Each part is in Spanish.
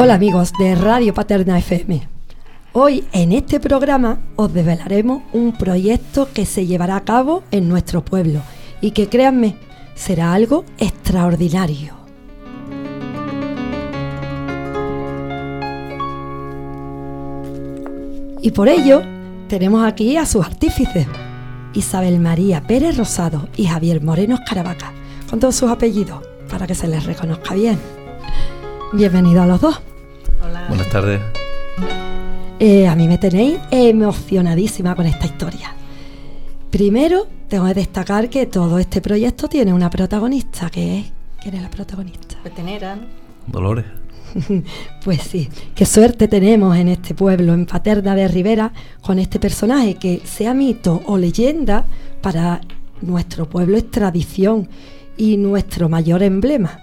Hola amigos de Radio Paterna FM. Hoy en este programa os desvelaremos un proyecto que se llevará a cabo en nuestro pueblo y que créanme, será algo extraordinario. Y por ello tenemos aquí a sus artífices, Isabel María Pérez Rosado y Javier Moreno Escaravaca, con todos sus apellidos, para que se les reconozca bien. Bienvenidos a los dos. Hola. Buenas tardes. Eh, a mí me tenéis emocionadísima con esta historia. Primero, tengo que destacar que todo este proyecto tiene una protagonista, que es... ¿Quién es la protagonista? Petenera. Dolores. pues sí, qué suerte tenemos en este pueblo, en Paterna de Rivera, con este personaje que sea mito o leyenda, para nuestro pueblo es tradición y nuestro mayor emblema.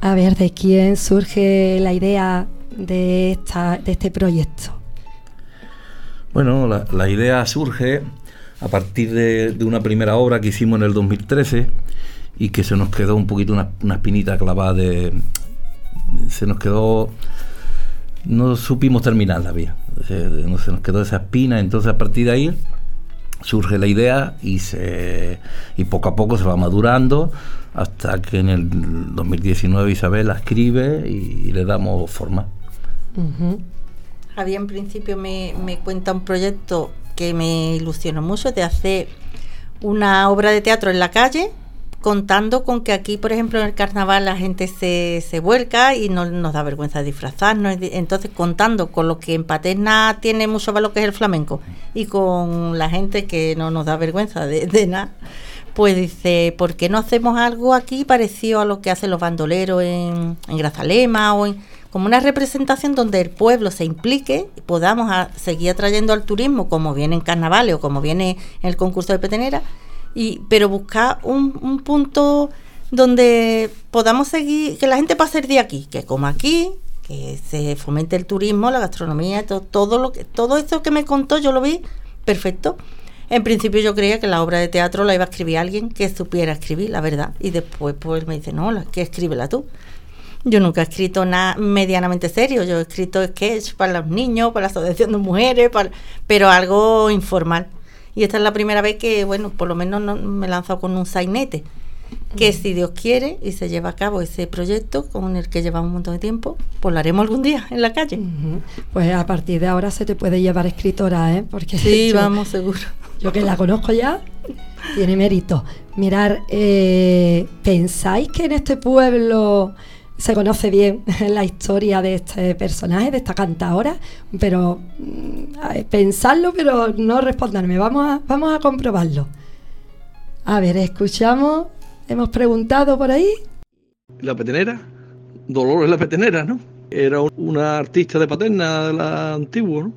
A ver, ¿de quién surge la idea de, esta, de este proyecto? Bueno, la, idea surge a partir de, una primera obra que hicimos en el 2013 y que se nos quedó un poquito una, una espinita clavada de... Se nos quedó... No supimos terminarla bien. Se, se nos quedó esa espina, entonces a partir de ahí surge la idea y, se, y poco a poco se va madurando hasta que en el 2019 Isabel la escribe y, le damos forma. Javier en principio me, me, cuenta un proyecto que me ilusionó mucho de hacer una obra de teatro en la calle contando con que aquí, por ejemplo, en el carnaval la gente se, se vuelca y no nos da vergüenza disfrazarnos. Entonces, contando con lo que en Paterna tiene mucho valor, que es el flamenco, y con la gente que no nos da vergüenza de, nada, pues dice, ¿por qué no hacemos algo aquí parecido a lo que hacen los bandoleros en, en Grazalema o como una representación donde el pueblo se implique y podamos seguir atrayendo al turismo como viene en carnavales o como viene en el concurso de petenera y, pero buscar un, punto donde podamos seguir, que la gente pase el día aquí, que coma aquí, que se fomente el turismo, la gastronomía, todo, todo lo que, todo esto que me contó, yo lo vi perfecto. En principio yo creía que la obra de teatro la iba a escribir alguien que supiera escribir, la verdad. Y después pues me dice, no, que escríbela tú. Yo nunca he escrito nada medianamente serio. Yo he escrito sketch para los niños, para la asociación de mujeres, pero algo informal. Y esta es la primera vez que, bueno, por lo menos no, me he lanzado con un sainete. Que si Dios quiere y se lleva a cabo ese proyecto con el que llevamos un montón de tiempo, pues lo haremos algún día en la calle. Pues a partir de ahora se te puede llevar escritora, ¿eh? Porque sí, vamos, seguro. Yo que la conozco ya, tiene mérito. Mirar, eh, ¿pensáis que en este pueblo se conoce bien la historia de este personaje, de esta cantadora, pero mm, pensarlo, pero no responderme. Vamos a, vamos a comprobarlo. A ver, escuchamos, hemos preguntado por ahí. La petenera, Dolores la petenera, ¿no? Era una artista de paterna de la antigua, ¿no?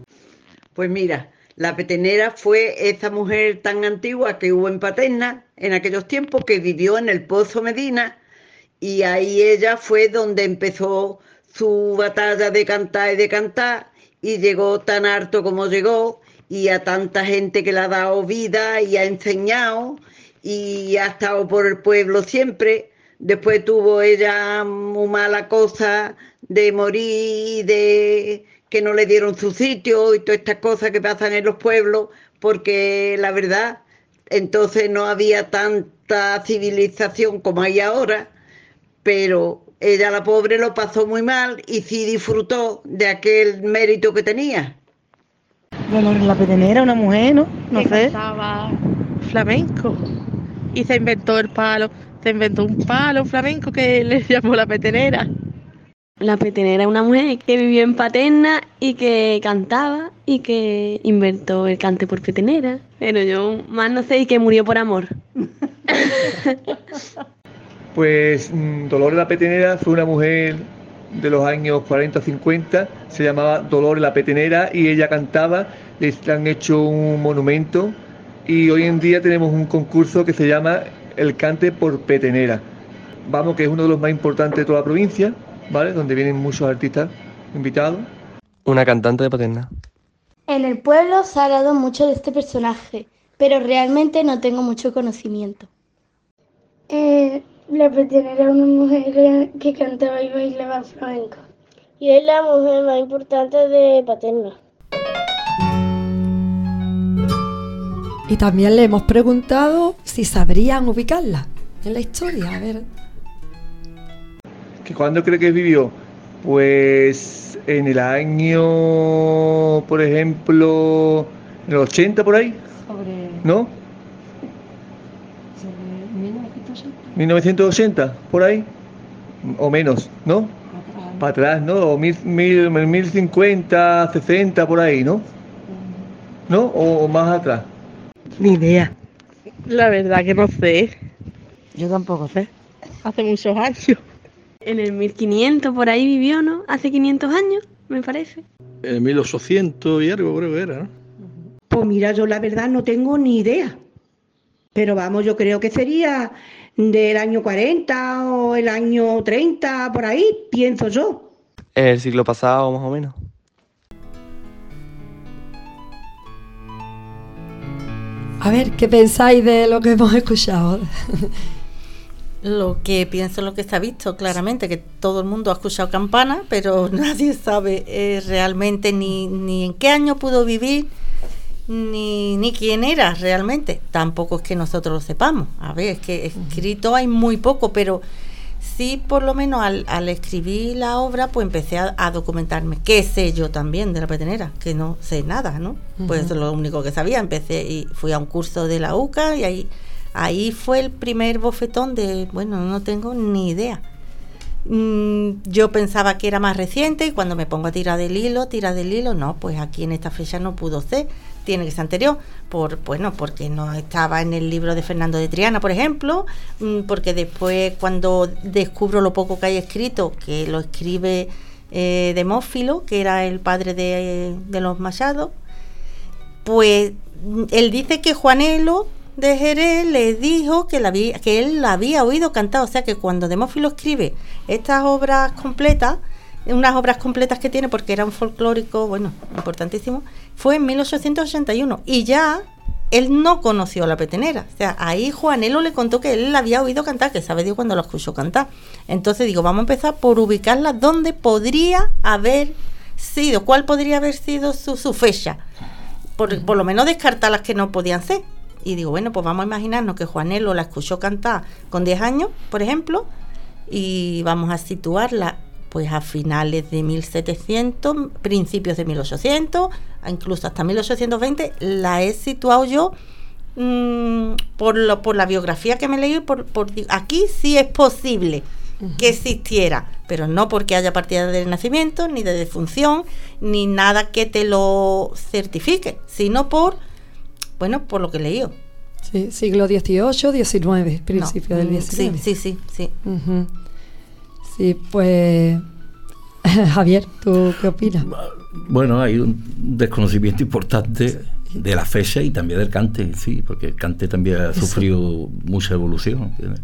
Pues mira, la petenera fue esa mujer tan antigua que hubo en Paterna en aquellos tiempos que vivió en el Pozo Medina y ahí ella fue donde empezó su batalla de cantar y de cantar y llegó tan harto como llegó y a tanta gente que le ha dado vida y ha enseñado y ha estado por el pueblo siempre. Después tuvo ella muy mala cosa de morir, de que no le dieron su sitio y todas estas cosas que pasan en los pueblos, porque la verdad, entonces no había tanta civilización como hay ahora pero ella, la pobre, lo pasó muy mal y sí disfrutó de aquel mérito que tenía. Bueno, en la petenera, una mujer, ¿no? No sé. Estaba flamenco y se inventó el palo, se inventó un palo flamenco que le llamó la petenera. La petenera es una mujer que vivió en Paterna y que cantaba y que inventó el cante por petenera. Pero yo más no sé y que murió por amor. Pues mm, Dolores la Petenera fue una mujer de los años 40-50, se llamaba Dolores la Petenera y ella cantaba, le han hecho un monumento y hoy en día tenemos un concurso que se llama El Cante por Petenera. Vamos, que es uno de los más importantes de toda la provincia, ¿vale? Donde vienen muchos artistas invitados. Una cantante de paterna. En el pueblo se ha hablado mucho de este personaje, pero realmente no tengo mucho conocimiento. Eh, la petenera era una mujer que cantaba y bailaba flamenco. Y es la mujer más importante de Paterna. Y también le hemos preguntado si sabrían ubicarla en la historia. A ver. ¿Que ¿Cuándo cree que vivió? Pues en el año, por ejemplo, en el 80 por ahí, Sobre, ¿no? sobre 1980. 1980 por ahí, o menos, ¿no? Para atrás, ¿no? O mil, mil, 1050, 60 por ahí, ¿no? ¿No? O, o más atrás. Ni idea. La verdad que no sé. Yo tampoco sé. Hace muchos años. En el 1500 por ahí vivió, ¿no? Hace 500 años, me parece. En 1800 y algo creo que era, ¿no? Pues mira, yo la verdad no tengo ni idea. Pero vamos, yo creo que sería del año 40 o el año 30, por ahí, pienso yo. El siglo pasado, más o menos. A ver, ¿qué pensáis de lo que hemos escuchado? Lo que pienso, lo que se ha visto claramente, que todo el mundo ha escuchado campana, pero nadie sabe eh, realmente ni, ni en qué año pudo vivir, ni, ni quién era realmente. Tampoco es que nosotros lo sepamos. A ver, es que escrito hay muy poco, pero sí, por lo menos al, al escribir la obra, pues empecé a, a documentarme. ¿Qué sé yo también de la petenera? Que no sé nada, ¿no? Pues eso es lo único que sabía. Empecé y fui a un curso de la UCA y ahí, ahí fue el primer bofetón de, bueno, no tengo ni idea. Mm, yo pensaba que era más reciente y cuando me pongo a tirar del hilo, tirar del hilo, no, pues aquí en esta fecha no pudo ser, tiene que ser anterior, por bueno, porque no estaba en el libro de Fernando de Triana, por ejemplo, mm, porque después cuando descubro lo poco que hay escrito, que lo escribe eh, Demófilo, que era el padre de, los Machados, pues mm, él dice que Juanelo de Jerez le dijo que, que él la había oído cantar, o sea que cuando Demófilo escribe estas obras completas, unas obras completas que tiene porque era un folclórico, bueno, importantísimo, fue en 1881 y ya él no conoció a la petenera, o sea, ahí Juanelo le contó que él la había oído cantar, que sabe Dios cuando lo escuchó cantar. Entonces digo, vamos a empezar por ubicarla donde podría haber sido, cuál podría haber sido su, fecha por, por lo menos descartar las que no podían ser. Y digo, bueno, pues vamos a imaginarnos que Juanelo la escuchó cantar con 10 años, por ejemplo, y vamos a situarla pues a finales de 1700, principios de 1800, a incluso hasta 1820, la he situado yo mm, por, lo, por la biografía que me leí, por, por, aquí sí es posible que existiera, pero no porque haya partida de nacimiento, ni de defunción, ni nada que te lo certifique, sino por, bueno, por lo que leí. Sí, siglo XVIII, XIX, principio del mm, XIX. Sí, sí, sí, sí. Ujú. Sí, pues Javier, ¿tú qué opinas? Bueno, hay un desconocimiento importante de la fecha y también del cante, sí, porque el cante también ha sufrido mucha evolución. ¿entiendes?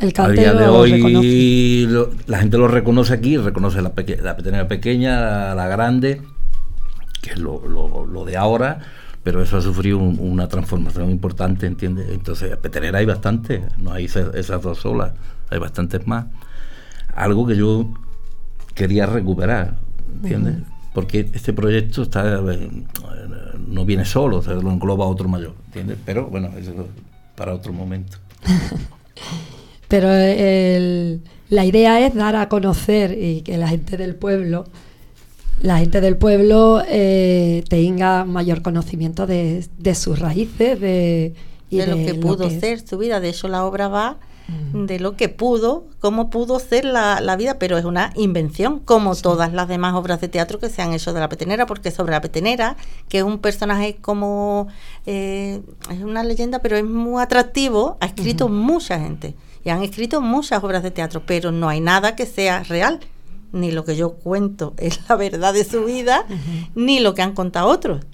El A cante día de hoy lo- la gente lo reconoce aquí, reconoce la, peque- la petenera pequeña, la, grande, que es lo, lo- lo de ahora, pero eso ha sufrido un- una transformación importante, ¿entiendes? Entonces, petenera hay bastante, no hay esa- esas dos solas, hay bastantes más. Algo que yo quería recuperar, ¿entiendes? Porque este proyecto está eh, no viene solo, o sea, lo engloba otro mayor, ¿entiendes? Pero bueno, eso es para otro momento. Pero el- la idea es dar a conocer y que la gente del pueblo, la gente del pueblo eh, tenga mayor conocimiento de, de sus raíces, de, y de lo que pudo es. ser su vida. De hecho, la obra va de lo que pudo, cómo pudo ser la, la vida, pero es una invención, como todas las demás obras de teatro que se han hecho de la petenera, porque sobre la petenera, que es un personaje como, eh, es una leyenda, pero es muy atractivo, ha escrito mucha gente y han escrito muchas obras de teatro, pero no hay nada que sea real. Ni lo que yo cuento es la verdad de su vida, ni lo que han contado otros.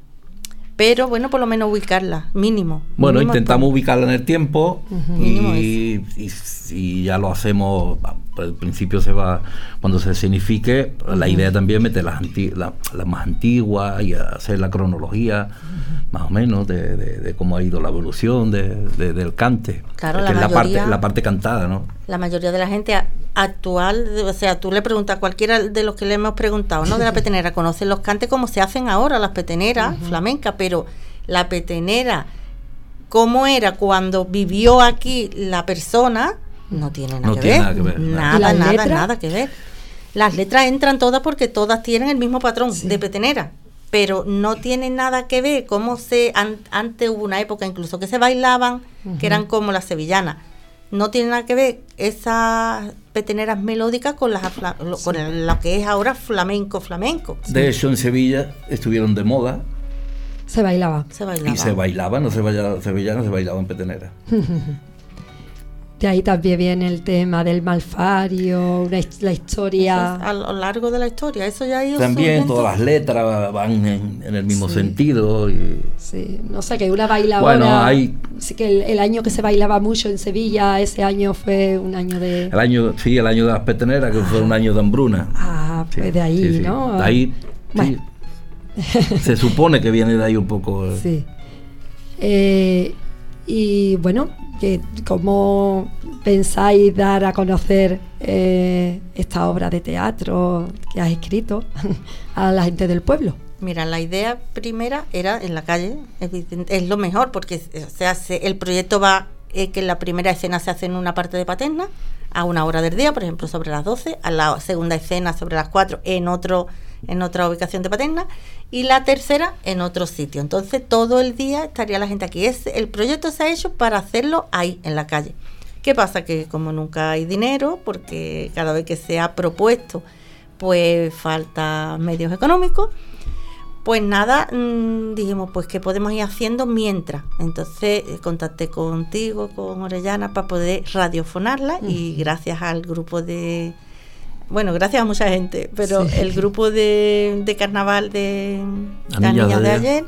Pero bueno, por lo menos ubicarla, mínimo. Bueno, Mínimo intentamos ubicarla en el tiempo y- y ya lo hacemos, al principio se va, cuando se escenifique, la idea también es meter las, la- más antiguas y hacer la cronología, más o menos, de, de- de cómo ha ido la evolución de- de- del cante. Claro, la es la parte, mayoría- la parte cantada, ¿no? La mayoría de la gente actual, o sea, tú le preguntas a cualquiera de los que le hemos preguntado, ¿no? De la petenera, conocen los cantes como se hacen ahora, las peteneras flamencas, pero la petenera, cómo era cuando vivió aquí la persona, no tiene nada, No que, tiene ver. nada que ver, nada. ¿Y Nada, las nada, que ver. Las letras entran todas porque todas tienen el mismo patrón de petenera. Pero no tienen nada que ver cómo se... an- antes hubo una época incluso que se bailaban, que eran como las sevillanas. No tiene nada que ver esas peteneras melódicas con, las, lo, con el- lo que es ahora flamenco, flamenco. De hecho, en Sevilla estuvieron de moda Se bailaba. Se bailaba. y se bailaban, no se bailaba, sevillanas se bailaban petenera. De ahí también viene el tema del malfario, la historia. Es a lo largo de la historia, eso ya ha ido También todas las letras van en, en el mismo sentido. Y, Sí, no sé, que una bailadora. Bueno, hay- Sí, que el, el año que se bailaba mucho en Sevilla, ese año fue un año de. El año, sí, el año de las peteneras, que fue un año de hambruna. Ah, pues de ahí. ¿no? De ahí, Bueno. sí. Se supone que viene de ahí un poco. Sí. Eh, y bueno, ¿cómo pensáis dar a conocer eh, esta obra de teatro que has escrito a la gente del pueblo? Mira, la idea primera era en la calle, es lo mejor porque se hace, el proyecto va eh, que la primera escena se hace en una parte de Paterna a una hora del día, por ejemplo, sobre las 12, a la segunda escena sobre las 4 en otro en otra ubicación de Paterna y la tercera en otro sitio. Entonces, todo el día estaría la gente aquí. Es, el proyecto se ha hecho para hacerlo ahí, en la calle. ¿Qué pasa? Que como nunca hay dinero, porque cada vez que se ha propuesto, pues falta medios económicos, pues nada, mm, dijimos, pues qué podemos ir haciendo mientras. Entonces eh, contacté contigo, con Orellana, para poder radiofonarla y gracias al grupo de, bueno, gracias a mucha gente, pero Sí. el grupo de, de carnaval de Las niñas de de ayer.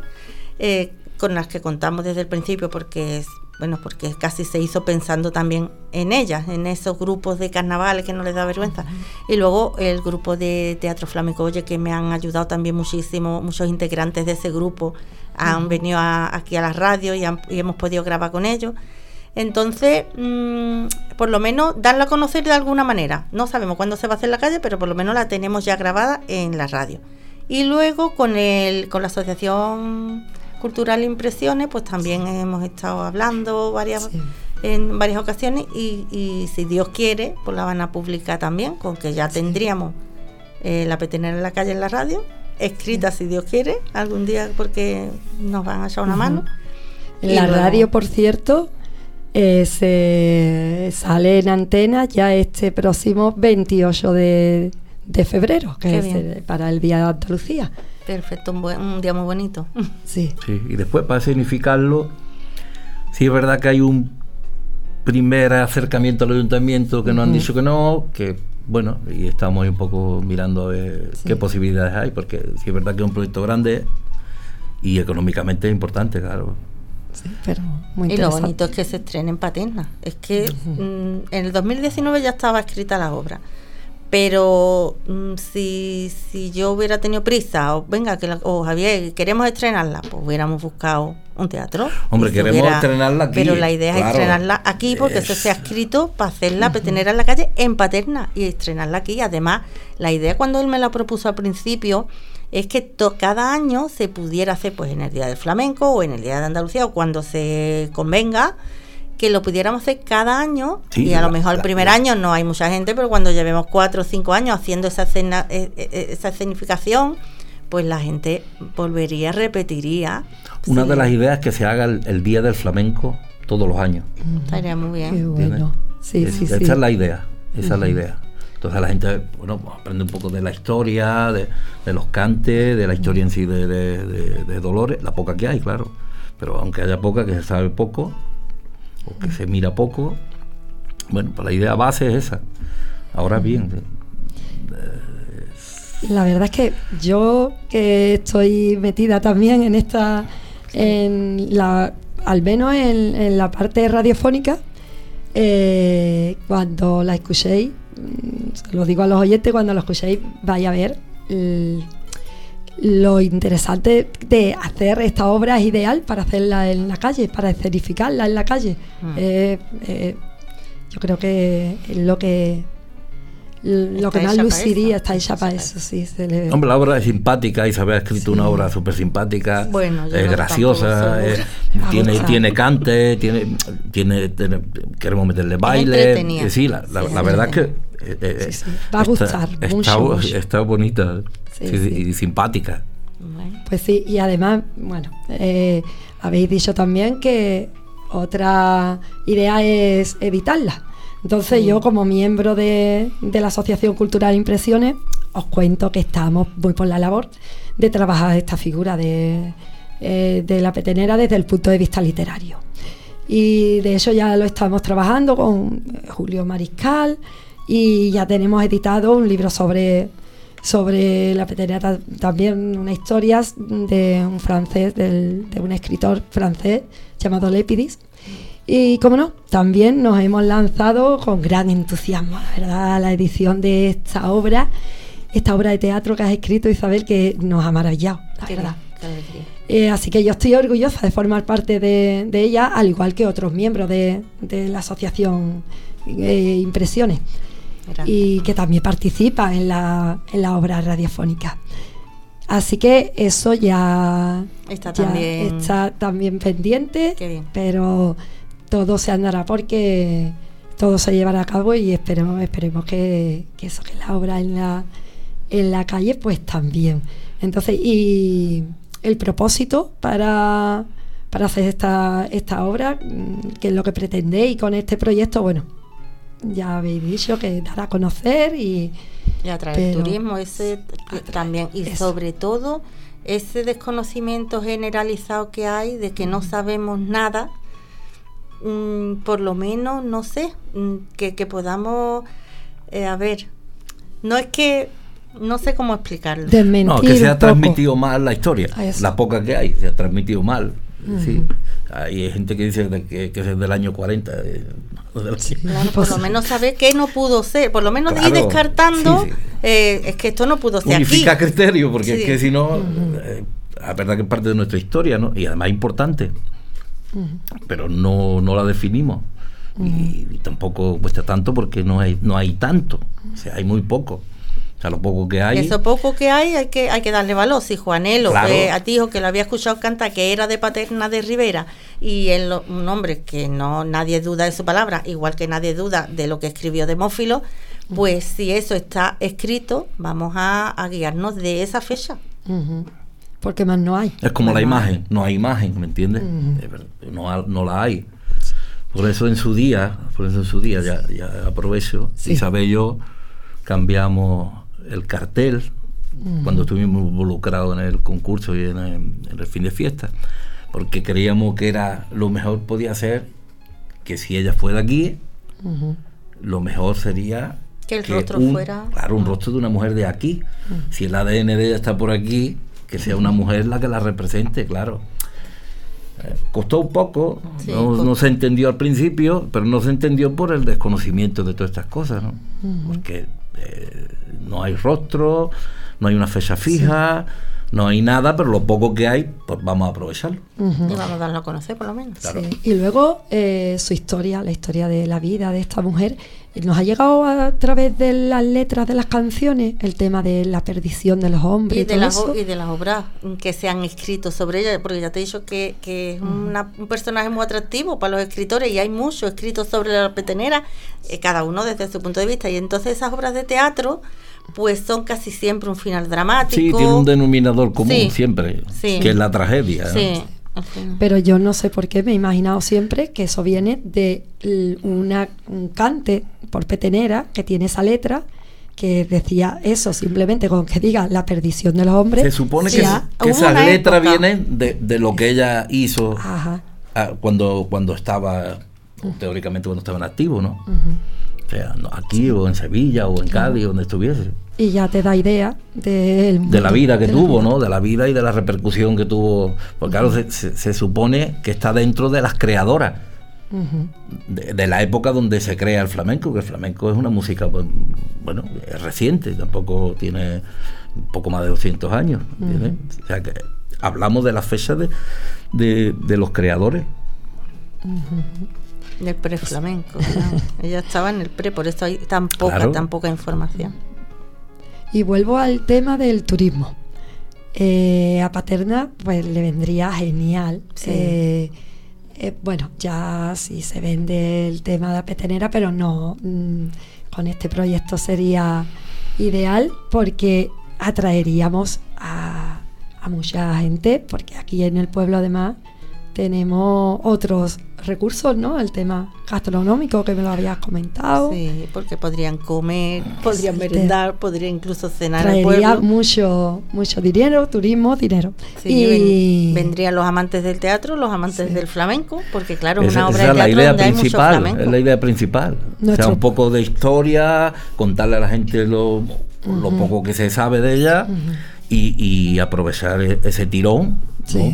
eh, con las que contamos desde el principio, porque es, bueno, porque casi se hizo pensando también en ellas, en esos grupos de carnavales que no les da vergüenza. Y luego el grupo de Teatro Flamenco Oye, que me han ayudado también muchísimo, muchos integrantes de ese grupo han venido a- aquí a la radio y, han- y hemos podido grabar con ellos. Entonces, mm, por lo menos darla a conocer de alguna manera. No sabemos cuándo se va a hacer en la calle, pero por lo menos la tenemos ya grabada en la radio. Y luego con el con la Asociación Cultural Impresiones, pues también hemos estado hablando varias en varias ocasiones y, y si Dios quiere, pues la van a publicar también, con que ya tendríamos eh, la petenera en la calle en la radio, escrita si Dios quiere, algún día porque nos van a echar una mano. En la luego- radio, por cierto, eh, se sale en antena ya este próximo 28 de, de febrero, que Qué es el- para el Día de Andalucía. Perfecto, un, buen- un día muy bonito. Sí. Sí, y después para significarlo, sí es verdad que hay un primer acercamiento al ayuntamiento que nos han dicho que no, que bueno, y estamos ahí un poco mirando a ver qué posibilidades hay, porque sí es verdad que es un proyecto grande y económicamente es importante, claro. Pero muy y lo bonito es que se estrene en Paterna. Es que mm, en el 2019 ya estaba escrita la obra. Pero mm, si, si yo hubiera tenido prisa, o venga, que la- o Javier, queremos estrenarla, pues hubiéramos buscado un teatro. Hombre, queremos estrenarla aquí, Pero la idea claro. es estrenarla aquí porque eso se ha escrito para hacer la petenera en la calle en Paterna y estrenarla aquí. Además, la idea cuando él me la propuso al principio es que to- cada año se pudiera hacer pues en el Día del Flamenco o en el Día de Andalucía o cuando se convenga que lo pudiéramos hacer cada año Sí, y a lo la- mejor el la- primer año no hay mucha gente, pero cuando llevemos cuatro o cinco años haciendo esa, escena, eh, eh, esa escenificación, pues la gente volvería, repetiría. Una Sí, de las ideas es que se haga el, el Día del Flamenco todos los años. Estaría muy bien. Qué bueno. Sí, sí, esa sí. es la idea, esa es la idea. Entonces la gente, bueno, pues aprende un poco de la historia, de, de los cantes, de la historia en sí de, de- de- de Dolores, la poca que hay, claro. Pero aunque haya poca, que se sabe poco, o que se mira poco, bueno, pues la idea base es esa. Ahora bien, La verdad es que yo que estoy metida también en esta, en la, al menos en, en la parte radiofónica, eh, cuando la escuchéis, se lo digo a los oyentes, cuando lo escuchéis, vaya a ver el- lo interesante de hacer esta obra es ideal para hacerla en la calle, para escenificarla en la calle. Mm. Eh, eh, yo creo que es lo que lo Está que más luciría está hecha para eso, sí. se le- Hombre, la obra es simpática, Isabel ha escrito una obra súper simpática, Bueno, es no graciosa, es- tiene, tiene cante, tiene, tiene, tiene- queremos meterle baile. eh, sí, la, la- Sí, la verdad es que eh, eh, Sí, sí. Va a gustar está, mucho, está- mucho. está bonita Sí, sí, sí. y simpática. Pues sí, y además, bueno, eh, habéis dicho también que otra idea es editarla. Entonces yo como miembro de, de la Asociación Cultural Impresiones os cuento que estamos muy por la labor de trabajar esta figura de, eh, de la petenera desde el punto de vista literario. Y de eso ya lo estamos trabajando con eh, Julio Mariscal y ya tenemos editado un libro sobre, sobre la petenera, ta- también una historia de un francés, del- de un escritor francés llamado Lépidis. Y como no, también nos hemos lanzado con gran entusiasmo, la verdad, a la edición de esta obra, esta obra de teatro que has escrito, Isabel, que nos ha maravillado, la qué verdad. Eh, así que yo estoy orgullosa de formar parte de, de ella, al igual que otros miembros de, de la asociación eh, Impresiones, y que también participan en la, en la obra radiofónica. Así que eso ya Está ya también- está también pendiente, Qué bien. pero todo se andará porque todo se llevará a cabo y esperemos, esperemos que, que eso, que la obra en la, en la calle, pues también. Entonces, y el propósito para, para hacer esta, esta obra, mm, que es lo que pretendéis con este proyecto, bueno, ya habéis dicho que dar a conocer y Y atraer turismo, ese también, y eso. sobre todo ese desconocimiento generalizado que hay de que no sabemos nada, mm, por lo menos, no sé, mm, que, que podamos, eh, a ver, no es que, no sé cómo explicarlo. desmentir No, que se ha poco. transmitido mal la historia. Eso. La poca que hay, se ha transmitido mal. sí. Hay gente que dice que, que es del año 40. de- del- Claro, por lo menos saber qué no pudo ser, por lo menos ir Claro, descartando, sí, sí. eh, es que esto no pudo ser aquí. Unifica criterio, porque Sí. es que si no, eh, la verdad que es parte de nuestra historia, ¿no? Y además importante, pero no, no la definimos. Y, y tampoco cuesta tanto porque no hay, no hay tanto, o sea, hay muy poco. O sea, lo poco que hay. Eso poco que hay, hay que, hay que darle valor. Si Juanelo Claro. eh, a ti dijo que lo había escuchado cantar, que era de Paterna de Rivera, y él, un hombre que no nadie duda de su palabra, igual que nadie duda de lo que escribió Demófilo, pues si eso está escrito, vamos a, a guiarnos de esa fecha. Ujú. Porque más no hay. Es como la no imagen, no hay imagen, ¿me entiendes? Ujú. Es verdad, No, ha- no la hay. Por eso en su día, por eso en su día, ya, ya aprovecho, Sí. Isabel y yo cambiamos el cartel Ujú. cuando estuvimos involucrados en el concurso y en el, en el fin de fiesta, porque creíamos que era lo mejor podía ser que si ella fuera aquí, lo mejor sería Que el rostro un- fuera- claro un rostro de una mujer de aquí si el ADN de ella está por aquí que sea una mujer la que la represente claro Eh, costó un poco Sí, no, costó. no se entendió al principio pero no se entendió por el desconocimiento de todas estas cosas ¿no? porque eh, no hay rostro no hay una fecha fija no hay nada pero lo poco que hay pues vamos a aprovecharlo. Y vamos a darlo a conocer por lo menos. Claro. Sí. Y luego eh, su historia, la historia de la vida de esta mujer, nos ha llegado a través de las letras de las canciones, el tema de la perdición de los hombres y, Y de, todo las, eso. o- y de las obras que se han escrito sobre ella, porque ya te he dicho que, que es una- un personaje muy atractivo para los escritores y hay mucho escrito sobre la petenera, eh, cada uno desde su punto de vista. Y entonces esas obras de teatro, pues son casi siempre un final dramático. sí tiene un denominador común Sí, siempre sí. que es la tragedia. Sí. Pero yo no sé por qué me he imaginado siempre que eso viene de una, un cante por petenera que tiene esa letra que decía eso, simplemente con que diga la perdición de los hombres. Se supone que, ya- que letras época- vienen de, de lo que ella hizo Ajá. ah, cuando, cuando estaba, teóricamente cuando estaba en activo, ¿no? O sea, aquí o en Sevilla o en Cádiz, donde estuviese. Y ya te da idea del De la vida que de tuvo, vida. ¿no? De la vida y de la repercusión que tuvo. Porque claro, se, se- se supone que está dentro de las creadoras de, de la época donde se crea el flamenco, que el flamenco es una música, pues, bueno, es reciente, tampoco tiene un poco más de 200 años. O sea que hablamos de las fechas de, de, de los creadores. Del preflamenco. claro. Ella estaba en el pre, por eso hay tan poca, Claro. tan poca información. Y vuelvo al tema del turismo. Eh, a Paterna, pues le vendría genial. Sí. Eh, eh, bueno, ya sí se vende el tema de la petenera, pero no. mm, con este proyecto sería ideal porque atraeríamos a, a mucha gente, porque aquí en el pueblo además tenemos otros recursos, ¿no? El tema gastronómico que me lo habías comentado. Sí, porque podrían comer, podrían Sí, te- merendar, podrían incluso cenar al Traería pueblo. mucho, mucho dinero, turismo, dinero. Sí, y ven- vendrían los amantes del teatro, los amantes del flamenco, porque claro, es Esa, una obra esa de la teatro idea donde hay mucho principal, flamenco. es la idea principal. O sea, un poco de historia, contarle a la gente lo, poco que se sabe de ella y, y aprovechar e- ese tirón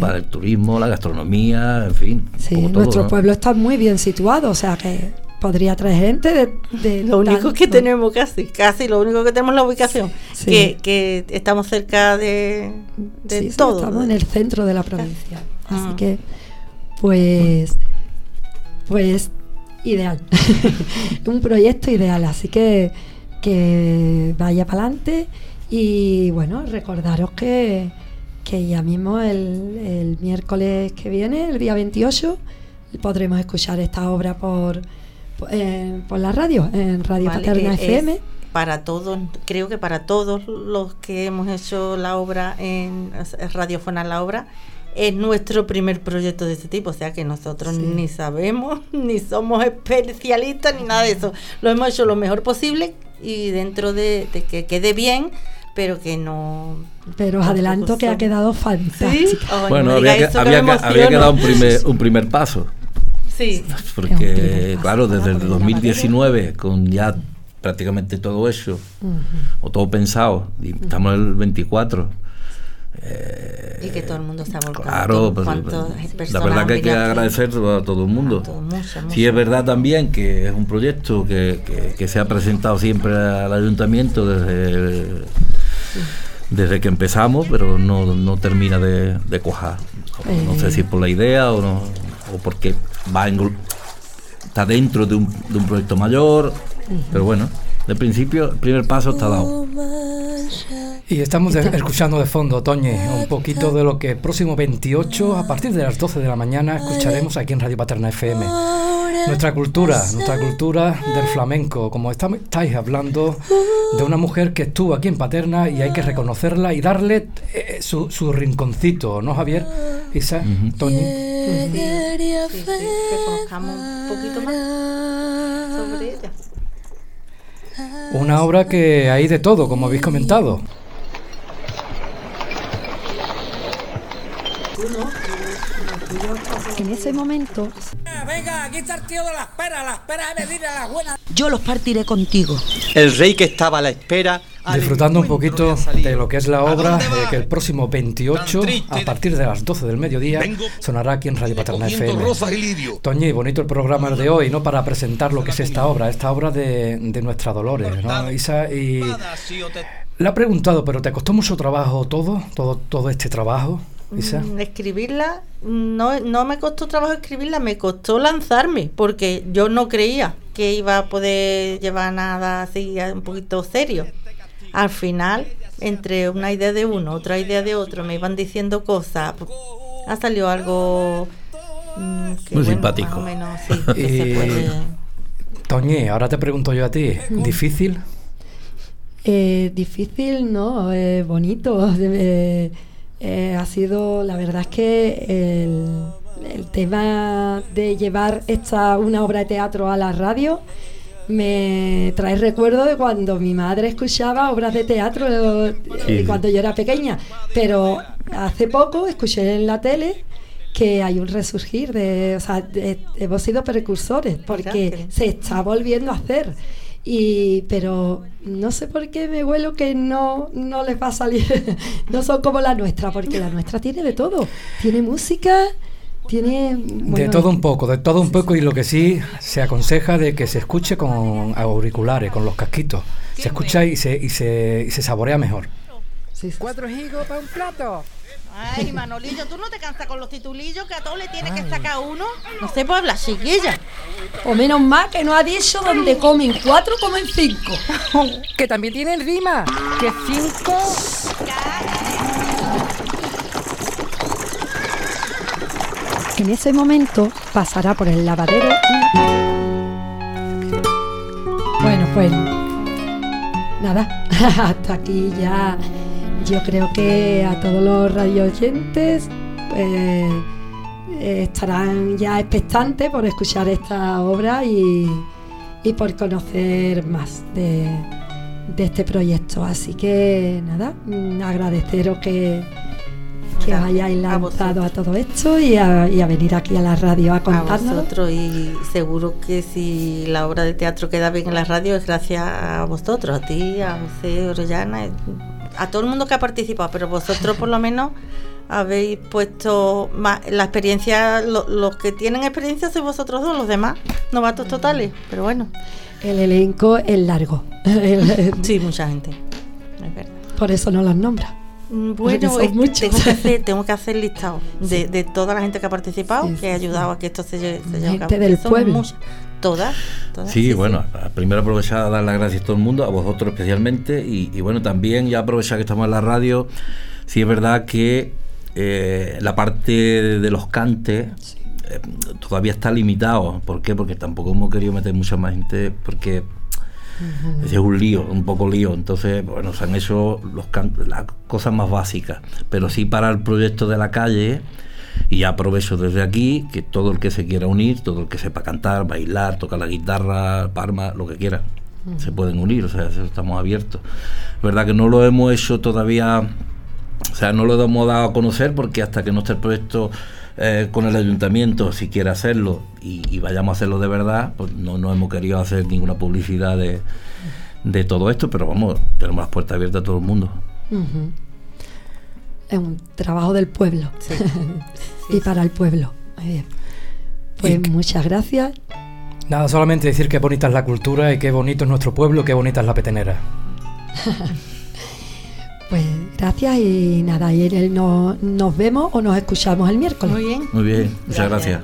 para el turismo, la gastronomía, en fin. sí, todo, nuestro ¿no? pueblo está muy bien situado, o sea que podría traer gente de... de Lo único tanto- que tenemos casi, casi lo único que tenemos es la ubicación, Sí. que, que estamos cerca de, de Sí, sí, todo. estamos en el centro de la provincia. Así Ah. que, pues, pues, ideal. Un proyecto ideal, así que que vaya para adelante y bueno, recordaros que, que ya mismo el, el miércoles que viene, el día 28, podremos escuchar esta obra por, por, eh, por la radio, en Radio Vale, Paterna FM. Para todos, creo que para todos los que hemos hecho la obra en es radiofonar la obra, es nuestro primer proyecto de este tipo, o sea que nosotros Sí. ni sabemos, ni somos especialistas, ni nada de eso. Lo hemos hecho lo mejor posible y dentro de, de que quede bien, pero que no... Pero os adelanto que ha quedado ¿Sí? fantástica. Ay, Bueno, no había que, había, que, había que dar un primer, un primer paso. Sí. Porque, primer paso claro, desde el poner la 2019, con ya prácticamente todo eso, Ujú. o todo pensado, y estamos en el 24. Y que todo el mundo está volcado. Claro, pues, cuántas la verdad que hay que agradecer a todo el mundo. todo, mucho, Sí, es verdad también que es un proyecto que, que- que se ha presentado siempre al ayuntamiento desde, desde que empezamos, pero no, no termina de, de cuajar. No, no sé si es por la idea o, no, o porque va en, está dentro de un, de un proyecto mayor, pero bueno, de principio el primer paso está dado. Y estamos de- escuchando de fondo, Toñe, un poquito de lo que el próximo 28, a partir de las 12 de la mañana, escucharemos aquí en Radio Paterna FM. Nuestra cultura, nuestra cultura del flamenco, como está- estáis hablando de una mujer que estuvo aquí en Paterna y hay que reconocerla y darle eh, su, su rinconcito, ¿no, Javier? Isa, Toñe. Sí, sí, que conozcamos un poquito más sobre ella. Una obra que hay de todo, como habéis comentado. En ese momento Venga, aquí está el tío de las peras, las peras de Medina, las buenas. Yo los partiré contigo. El rey que estaba a la espera. Disfrutando un poquito de lo que es la obra, eh, que el próximo 28, Tan triste a partir de las 12 del mediodía, sonará aquí en Radio Paterna FM. Toñi, bonito el programa de hoy, ¿no? Para presentar lo que es esta obra, esta obra de, de nuestra Dolores, ¿no? Isa, y le ha preguntado, ¿pero te costó mucho trabajo todo? ¿Todo, todo este trabajo, Isa? Mm, Escribirla, no, no me costó trabajo escribirla, me costó lanzarme, porque yo no creía que iba a poder llevar nada así un poquito serio. Al final, entre una idea de uno, otra idea de otro, me iban diciendo cosas, ha salido algo mm, que, Muy bueno, simpático. Más o menos, sí, que se Y- puede- Toñi, ahora te pregunto yo a ti, ¿difícil? Eh, difícil, ¿no? Eh, bonito. Eh, eh, ha sido, la verdad es que el, el tema de llevar esta una obra de teatro a la radio me trae recuerdo de cuando mi madre escuchaba obras de teatro eh, Sí. cuando yo era pequeña. Pero hace poco escuché en la tele que hay un resurgir de, o sea, de- hemos sido precursores porque se está volviendo a hacer. Y, pero no sé por qué me huelo que no, no les va a salir, no son como la nuestra, porque la nuestra tiene de todo. Tiene música, Tiene De todo un poco, de todo un poco y lo que sí se aconseja de que se escuche con auriculares, con los casquitos. Se escucha y se, y se, y se saborea mejor. Cuatro higos para un plato. Ay, Manolillo, tú no te cansas con los titulillos que a todos le tienes que sacar uno. No se puede hablar, chiquilla. O menos mal que no ha dicho donde comen cuatro, comen cinco. Que también tienen rima. Que cinco. En ese momento pasará por el lavadero. Bueno, pues nada, hasta aquí ya. Yo creo que a todos los radio oyentes eh, estarán ya expectantes por escuchar esta obra y, y por conocer más de, de este proyecto. Así que nada, mm, agradeceros que, que os hayáis lanzado a todo esto y a, y a venir aquí a la radio a A contárnoslo. vosotros y seguro que si la obra de teatro queda bien en la radio es gracias a vosotros, a ti, a José Orellana, a todo el mundo que ha participado, pero vosotros por lo menos habéis puesto más, la experiencia, lo- los que tienen experiencia sois vosotros dos, los demás, novatos totales, pero bueno. El elenco es largo. sí, mucha gente. Es verdad. Por eso no los nombra. Mm, Bueno, es tengo, que hacer, tengo que hacer listado de, Sí. de toda la gente que ha participado, Sí, que ha sí, ayudado a que esto se se lleve a Gente cabo. del pueblo. muchas. Todas, todas. Sí, bueno, primero aprovechar a dar las gracias a todo el mundo, a vosotros especialmente, y, y bueno, también ya aprovechar que estamos en la radio, sí es verdad que eh, la parte de, los cantes eh, todavía está limitado. ¿Por qué? Porque tampoco hemos querido meter mucha más gente, porque ese es un lío, un poco lío. Entonces, bueno, se han hecho los las cosas más básicas. Pero sí para el proyecto de la calle, y ya aprovecho desde aquí que todo el que se quiera unir, todo el que sepa cantar, bailar, tocar la guitarra, palma, lo que quiera, se pueden unir, o sea, eso estamos abiertos. Verdad que no lo hemos hecho todavía, o sea, no lo hemos dado a conocer porque hasta que no esté el proyecto eh, con el ayuntamiento, si quiere hacerlo y, y vayamos a hacerlo de verdad, pues no, no hemos querido hacer ninguna publicidad de, de todo esto, pero vamos, tenemos las puertas abiertas a todo el mundo. Ujú. Es un trabajo del pueblo. y para el pueblo. Muy bien. Pues muchas gracias. Nada, solamente decir qué bonita es la cultura y qué bonito es nuestro pueblo, qué bonita es la petenera. Pues gracias y nada, y el- no- nos vemos o nos escuchamos el miércoles. Muy bien. Muy bien, muchas gracias.